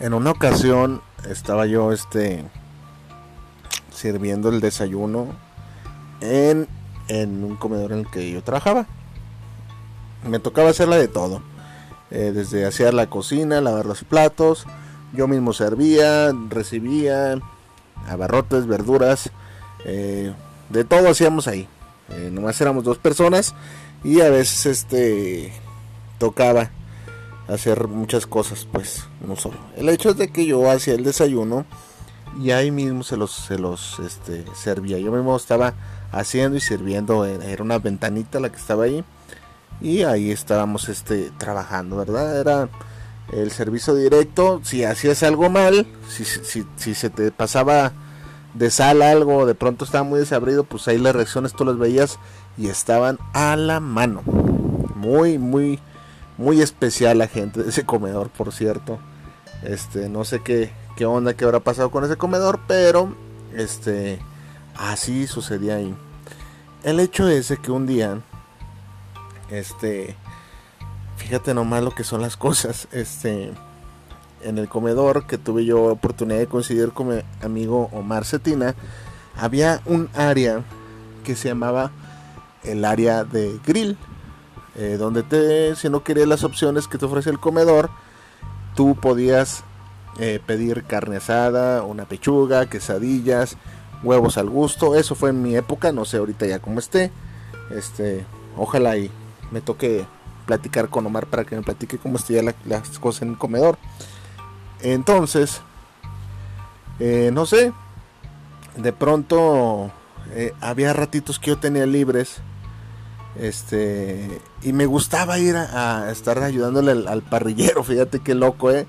En una ocasión estaba yo este sirviendo el desayuno en, en un comedor en el que yo trabajaba. Me tocaba hacerla de todo. Eh, desde hacer la cocina, lavar los platos. Yo mismo servía, recibía abarrotes, verduras. eh, de todo hacíamos ahí. Eh, nomás éramos dos personas. Y a veces este tocaba hacer muchas cosas, pues, no solo. El hecho es de que yo hacía el desayuno y ahí mismo se los, se los este, servía. Yo mismo estaba haciendo y sirviendo, era una ventanita la que estaba ahí y ahí estábamos este, trabajando, ¿verdad? Era el servicio directo, si hacías algo mal, si, si, si se te pasaba de sal algo, de pronto estaba muy desabrido, pues ahí las reacciones tú las veías y estaban a la mano. Muy, muy, muy especial la gente de ese comedor, por cierto. Este, no sé qué, qué onda, qué habrá pasado con ese comedor, pero este, así sucedía ahí. El hecho es que un día, este, fíjate nomás lo que son las cosas, este, en el comedor que tuve yo oportunidad de coincidir con mi amigo Omar Cetina, había un área que se llamaba el área de grill eh, donde te, si no querías las opciones que te ofrece el comedor, tú podías eh, pedir carne asada, una pechuga, quesadillas, huevos al gusto. Eso fue en mi época, no sé ahorita ya cómo esté. Este, ojalá y me toque platicar con Omar para que me platique cómo esté la, las cosas en el comedor. Entonces, eh, no sé, de pronto había ratitos que yo tenía libres este y me gustaba ir a, estar ayudándole al, parrillero fíjate qué loco eh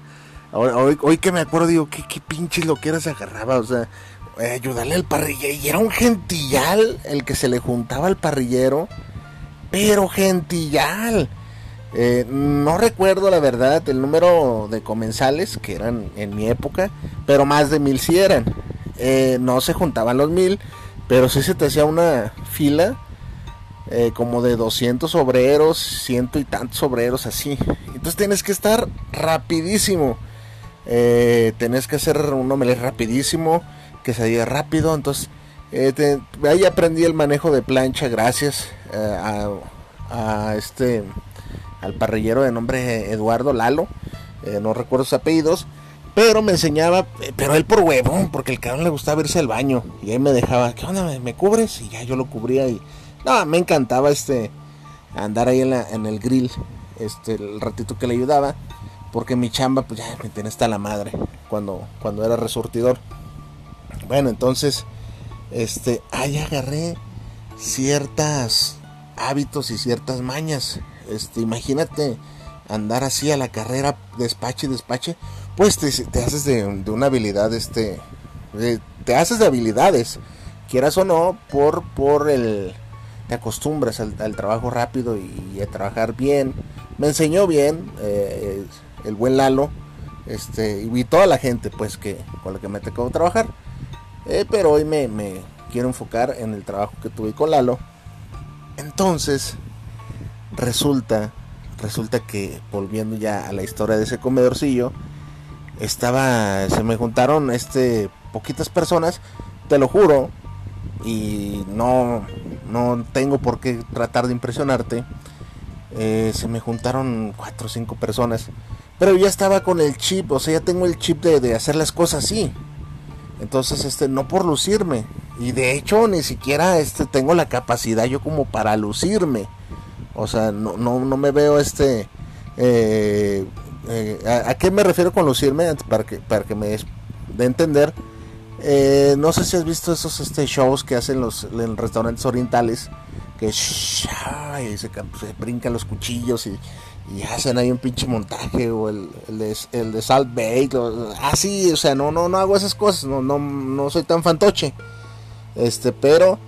hoy, que me acuerdo digo qué, qué pinches lo que era se agarraba o sea eh, ayudarle al parrillero y era un gentillal el que se le juntaba al parrillero pero gentillal. Eh, no recuerdo la verdad el número de comensales que eran en mi época pero más de mil si sí eran. Eh, no se juntaban los mil pero sí se te hacía una fila eh, como de 200 obreros, ciento y tantos obreros así. Entonces tienes que estar rapidísimo. Eh, tenés que hacer un omelette rapidísimo, que se diga rápido. Entonces eh, ahí aprendí el manejo de plancha gracias a, este al parrillero de nombre Eduardo Lalo. No recuerdo sus apellidos. Pero me enseñaba, pero él por huevo, porque el cabrón le gustaba irse al baño. Y ahí me dejaba, ¿qué onda? ¿Me, me cubres? Y ya yo lo cubría y no, me encantaba este andar ahí en, el grill, este el ratito que le ayudaba, porque mi chamba pues ya me tenía hasta la madre cuando cuando era resurtidor. Bueno, entonces este ahí agarré ciertas hábitos y ciertas mañas. Este, imagínate andar así a la carrera, despache despache, pues te, te haces de, de, una habilidad, este, de, te haces de habilidades, quieras o no, por, por el, te acostumbras al, trabajo rápido y, y, a trabajar bien. Me enseñó bien eh, el buen Lalo, este, y toda la gente, pues, que con la que me tocó trabajar. Eh, pero hoy me, me quiero enfocar en el trabajo que tuve con Lalo. Entonces, resulta resulta que volviendo ya a la historia de ese comedorcillo estaba se me juntaron este poquitas personas te lo juro y no no tengo por qué tratar de impresionarte eh, se me juntaron cuatro o cinco personas pero ya estaba con el chip o sea ya tengo el chip de, de hacer las cosas así entonces este no por lucirme Y de hecho ni siquiera este tengo la capacidad yo como para lucirme. O sea, no, no, no me veo este... Eh, eh, ¿a, qué me refiero con lucirme? Para que, para que me dé entender. Eh, no sé si has visto esos este, shows que hacen los restaurantes orientales. Que se, brincan los cuchillos y, hacen ahí un pinche montaje. O el, de, el de Salt Bake. así, o sea, no, no, no hago esas cosas. No, no, no soy tan fantoche. Este, pero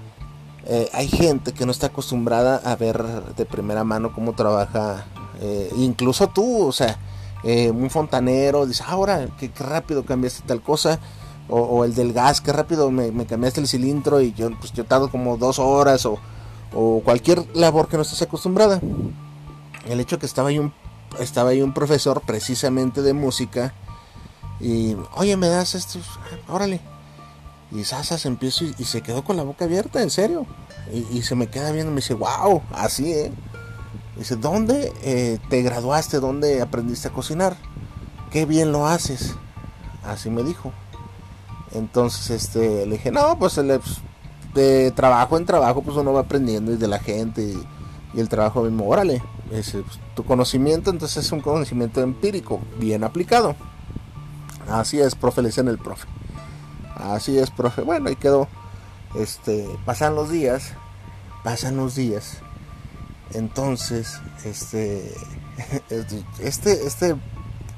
eh, hay gente que no está acostumbrada a ver de primera mano cómo trabaja, eh, incluso tú, o sea, eh, un fontanero, dice, ahora, qué, rápido cambiaste tal cosa, o, el del gas, qué rápido me, cambiaste el cilindro y yo, pues yo tardo como dos horas, o, o, cualquier labor que no estés acostumbrada. El hecho que estaba ahí un, estaba ahí un profesor precisamente de música, y, oye, me das esto, órale y Sasas empiezo y, se quedó con la boca abierta, en serio. Y, se me queda viendo me dice, wow, así, ¿eh? Dice, ¿dónde eh, te graduaste? ¿Dónde aprendiste a cocinar? Qué bien lo haces. Así me dijo. Entonces, este, le dije, no, pues, de trabajo en trabajo, pues uno va aprendiendo y de la gente y, el trabajo mismo, órale. Pues, tu conocimiento entonces es un conocimiento empírico, bien aplicado. Así es, profe, le en el profe. Así es, profe. Bueno, ahí quedó. Este, pasan los días, pasan los días. Entonces, este, este, este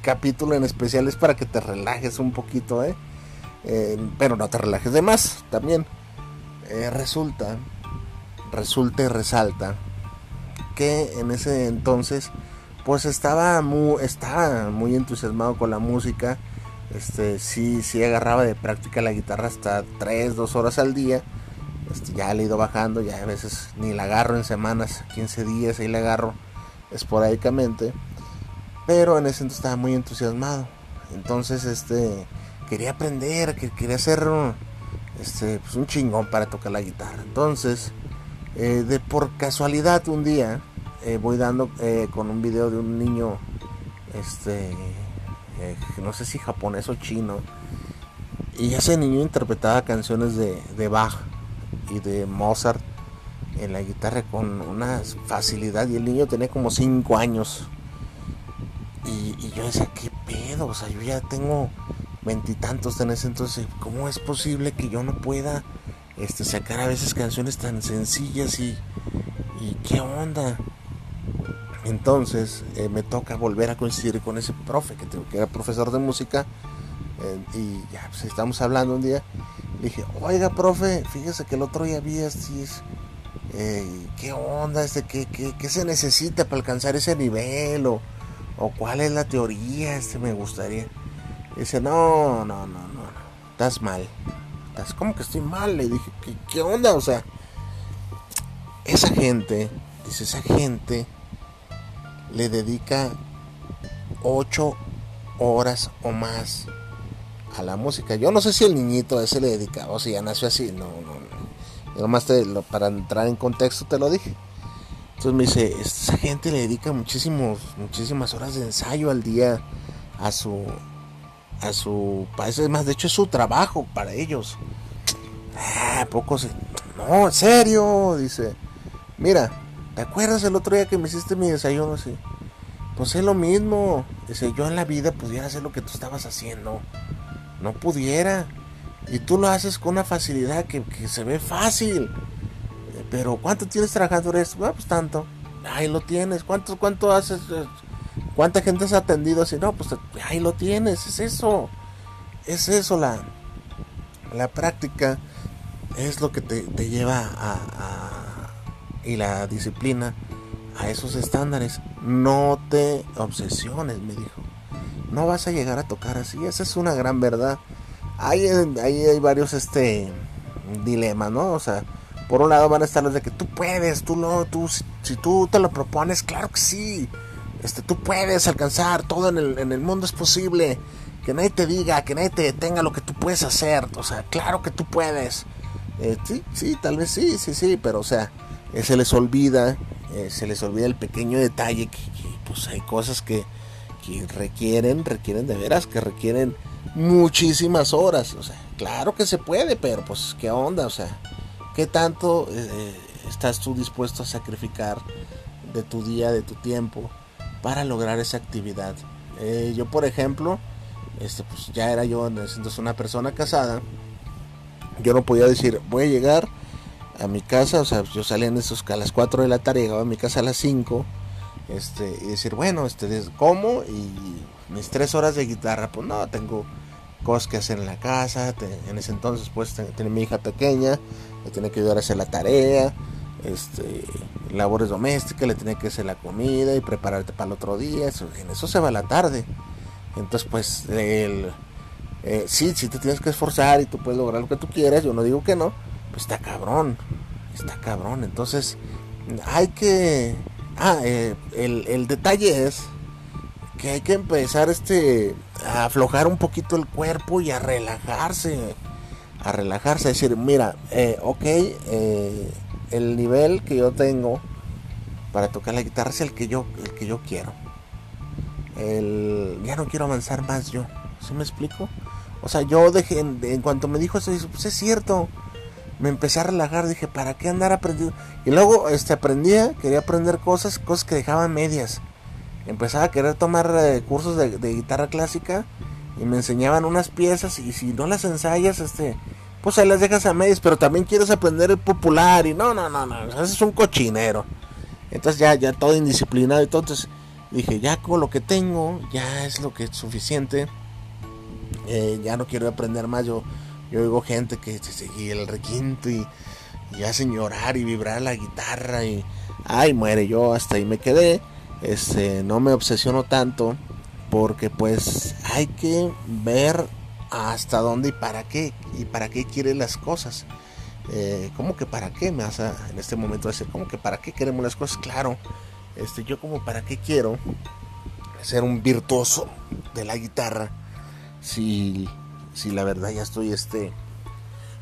capítulo en especial es para que te relajes un poquito, ¿eh? Eh pero no te relajes de más también. Eh, resulta, resulta y resalta que en ese entonces, pues estaba muy, estaba muy entusiasmado con la música este, sí, sí agarraba de práctica la guitarra hasta 3, 2 horas al día. Este, ya le he ido bajando, ya a veces ni la agarro en semanas, 15 días, ahí la agarro esporádicamente. Pero en ese entonces estaba muy entusiasmado. Entonces, este, quería aprender, que quería hacer este, pues un chingón para tocar la guitarra. Entonces, eh, de por casualidad un día eh, voy dando eh, con un video de un niño, este, no sé si japonés o chino. Y ese niño interpretaba canciones de, de Bach y de Mozart en la guitarra con una facilidad. Y el niño tenía como 5 años. Y, yo decía, ¿qué pedo? O sea, yo ya tengo veintitantos en entonces. ¿Cómo es posible que yo no pueda este, sacar a veces canciones tan sencillas y, qué onda? Entonces eh, me toca volver a coincidir con ese profe que, que era profesor de música. Eh, y ya, pues estamos hablando un día. Le dije, oiga, profe, fíjese que el otro día vi así. Eh, ¿Qué onda? Este, ¿qué, qué, se necesita para alcanzar ese nivel? O, o, cuál es la teoría? Este me gustaría. Dice, no, no, no, no, no. Estás mal. Estás como que estoy mal. Le dije, ¿qué, qué onda? O sea, esa gente, dice, esa gente le dedica 8 horas o más a la música. Yo no sé si el niñito ese le dedica o si ya nació así, no, no. Yo nomás te, para entrar en contexto te lo dije. Entonces me dice, esa gente le dedica muchísimos, muchísimas horas de ensayo al día a su, a su, es más, de hecho es su trabajo para ellos. Ah, poco no, en serio, dice, mira, ¿Te acuerdas el otro día que me hiciste mi desayuno así? Pues es lo mismo. Dice, yo en la vida pudiera hacer lo que tú estabas haciendo. No pudiera. Y tú lo haces con una facilidad que, se ve fácil. Pero ¿cuánto tienes trabajando esto? Bueno, pues tanto. Ahí lo tienes. ¿Cuánto, cuánto haces? ¿Cuánta gente has atendido así? No, pues ahí lo tienes. Es eso. Es eso la, la práctica. Es lo que te, lleva a y la disciplina a esos estándares. No te obsesiones, me dijo. No vas a llegar a tocar así. Esa es una gran verdad. Ahí, hay varios este dilemas, ¿no? O sea, por un lado van a estar los de que tú puedes, tú no, tú si, tú te lo propones, claro que sí. Este, tú puedes alcanzar, todo en el, en el mundo es posible. Que nadie te diga, que nadie te detenga lo que tú puedes hacer. O sea, claro que tú puedes. Eh, sí, sí, tal vez sí, sí, sí, pero o sea, eh, se les olvida, eh, se les olvida el pequeño detalle que, pues hay cosas que, requieren, requieren de veras, que requieren muchísimas horas. O sea, claro que se puede, pero pues, ¿qué onda? O sea, ¿qué tanto estás tú dispuesto a sacrificar de tu día, de tu tiempo, para lograr esa actividad? Eh, yo, por ejemplo, este, pues ya era yo entonces una persona casada. Yo no podía decir, voy a llegar a mi casa, o sea, yo salía en esos, a las 4 de la tarde, llegaba a mi casa a las 5, este, y decir, bueno, este, ¿cómo? Y mis 3 horas de guitarra, pues no, tengo cosas que hacer en la casa, en ese entonces pues tenía mi hija pequeña, le tenía que ayudar a hacer la tarea, este, labores domésticas, le tenía que hacer la comida y prepararte para el otro día, eso, en eso se va la tarde. Entonces pues el, eh, sí, sí te tienes que esforzar y tú puedes lograr lo que tú quieras, yo no digo que no, pues está cabrón, está cabrón, entonces hay que... Ah, eh, el, el detalle es que hay que empezar este a aflojar un poquito el cuerpo y a relajarse a relajarse a decir mira eh, ok eh, el nivel que yo tengo para tocar la guitarra es el que yo el que yo quiero. El, ya no quiero avanzar más yo ¿sí me explico? o sea yo dejé en, cuanto me dijo eso pues es cierto me empecé a relajar dije para qué andar aprendiendo y luego este aprendía quería aprender cosas cosas que dejaba medias. Empezaba a querer tomar eh, cursos de, guitarra clásica y me enseñaban unas piezas y si no las ensayas, este, pues ahí las dejas a medias, pero también quieres aprender el popular y no, no, no, no, eso es un cochinero. Entonces ya, ya todo indisciplinado y todo, entonces dije, ya con lo que tengo, ya es lo que es suficiente, eh, ya no quiero aprender más, yo, yo oigo gente que se sigue el requinto y, y hacen llorar y vibrar la guitarra y, ay, muere, yo hasta ahí me quedé este, no me obsesiono tanto porque pues hay que ver hasta dónde y para qué y para qué quiere las cosas. Eh, ¿Cómo que para qué? Me hace en este momento decir, ¿cómo que para qué queremos las cosas? Claro, este, yo como para qué quiero ser un virtuoso de la guitarra si, si la verdad ya estoy este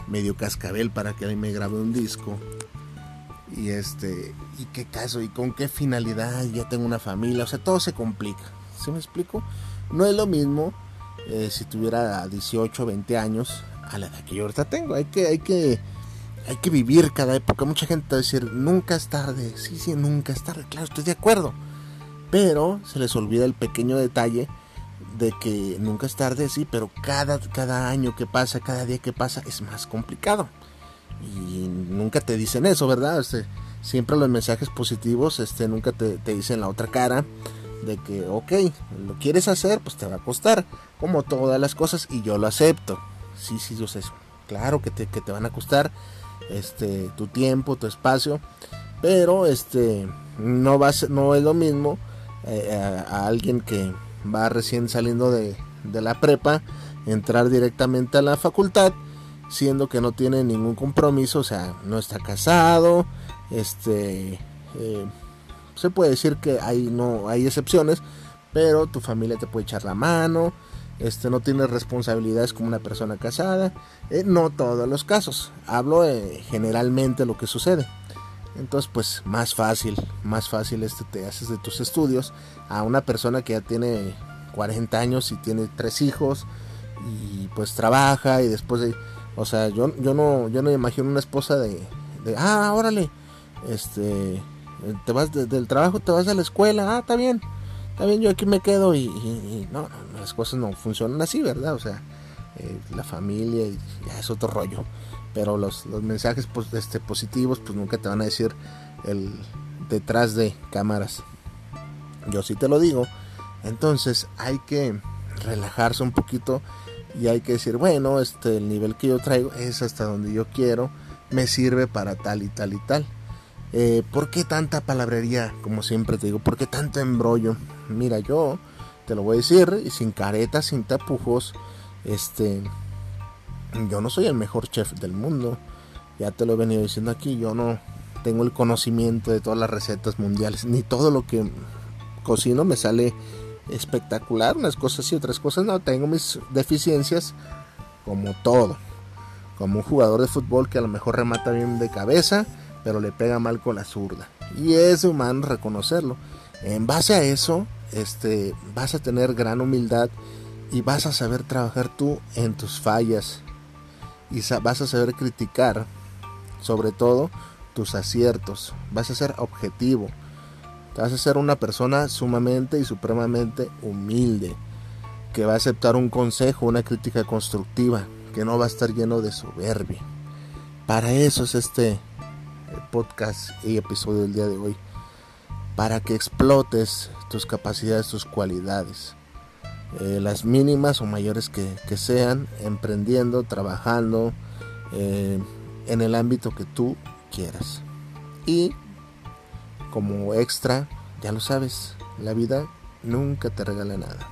medio cascabel para que ahí me grabe un disco y este y qué caso y con qué finalidad ya tengo una familia o sea todo se complica ¿sí me explico? no es lo mismo eh, si tuviera 18 20 años a la edad que yo ahorita tengo. Hay que hay que hay que vivir cada época. Mucha gente va a decir nunca es tarde sí sí nunca es tarde claro estoy de acuerdo. Pero se les olvida el pequeño detalle de que nunca es tarde sí pero cada cada año que pasa cada día que pasa es más complicado. Y nunca te dicen eso, ¿verdad? Este, siempre los mensajes positivos este, nunca te, dicen la otra cara de que, ok, lo quieres hacer, pues te va a costar, como todas las cosas, y yo lo acepto. Sí, sí, yo sé Claro que te, que te van a costar este, tu tiempo, tu espacio, pero este, no, va no es lo mismo eh, a, alguien que va recién saliendo de, de la prepa, entrar directamente a la facultad siendo que no tiene ningún compromiso, o sea, no está casado, este, eh, se puede decir que hay no hay excepciones, pero tu familia te puede echar la mano, este, no tienes responsabilidades como una persona casada, eh, no todos los casos, hablo eh, generalmente lo que sucede. Entonces, pues más fácil, más fácil este te haces de tus estudios a una persona que ya tiene 40 años y tiene tres hijos y pues trabaja y después de o sea, yo, yo no yo no imagino una esposa de, de ah, órale, este, te vas del trabajo, te vas a la escuela, ah, está bien, está bien, yo aquí me quedo y, no, las cosas no funcionan así, ¿verdad? O sea, eh, la familia y ya es otro rollo. Pero los, los mensajes pues, este, positivos pues nunca te van a decir el detrás de cámaras. Yo sí te lo digo. Entonces hay que relajarse un poquito y hay que decir, bueno, este, el nivel que yo traigo es hasta donde yo quiero, me sirve para tal y tal y tal. Eh, ¿Por qué tanta palabrería? Como siempre te digo, ¿por qué tanto embrollo? Mira, yo te lo voy a decir, y sin caretas, sin tapujos, este, yo no soy el mejor chef del mundo. Ya te lo he venido diciendo aquí, yo no tengo el conocimiento de todas las recetas mundiales, ni todo lo que cocino me sale espectacular, unas cosas y otras cosas no, tengo mis deficiencias como todo. Como un jugador de fútbol que a lo mejor remata bien de cabeza, pero le pega mal con la zurda. Y es humano reconocerlo. En base a eso, este, vas a tener gran humildad y vas a saber trabajar tú en tus fallas y vas a saber criticar sobre todo tus aciertos, vas a ser objetivo, vas a ser una persona sumamente y supremamente humilde, que va a aceptar un consejo, una crítica constructiva, que no va a estar lleno de soberbia. Para eso es este podcast y episodio del día de hoy, para que explotes tus capacidades, tus cualidades eh, las mínimas o mayores que, sean, emprendiendo, trabajando eh, en el ámbito que tú quieras. Y como extra, ya lo sabes, la vida nunca te regala nada.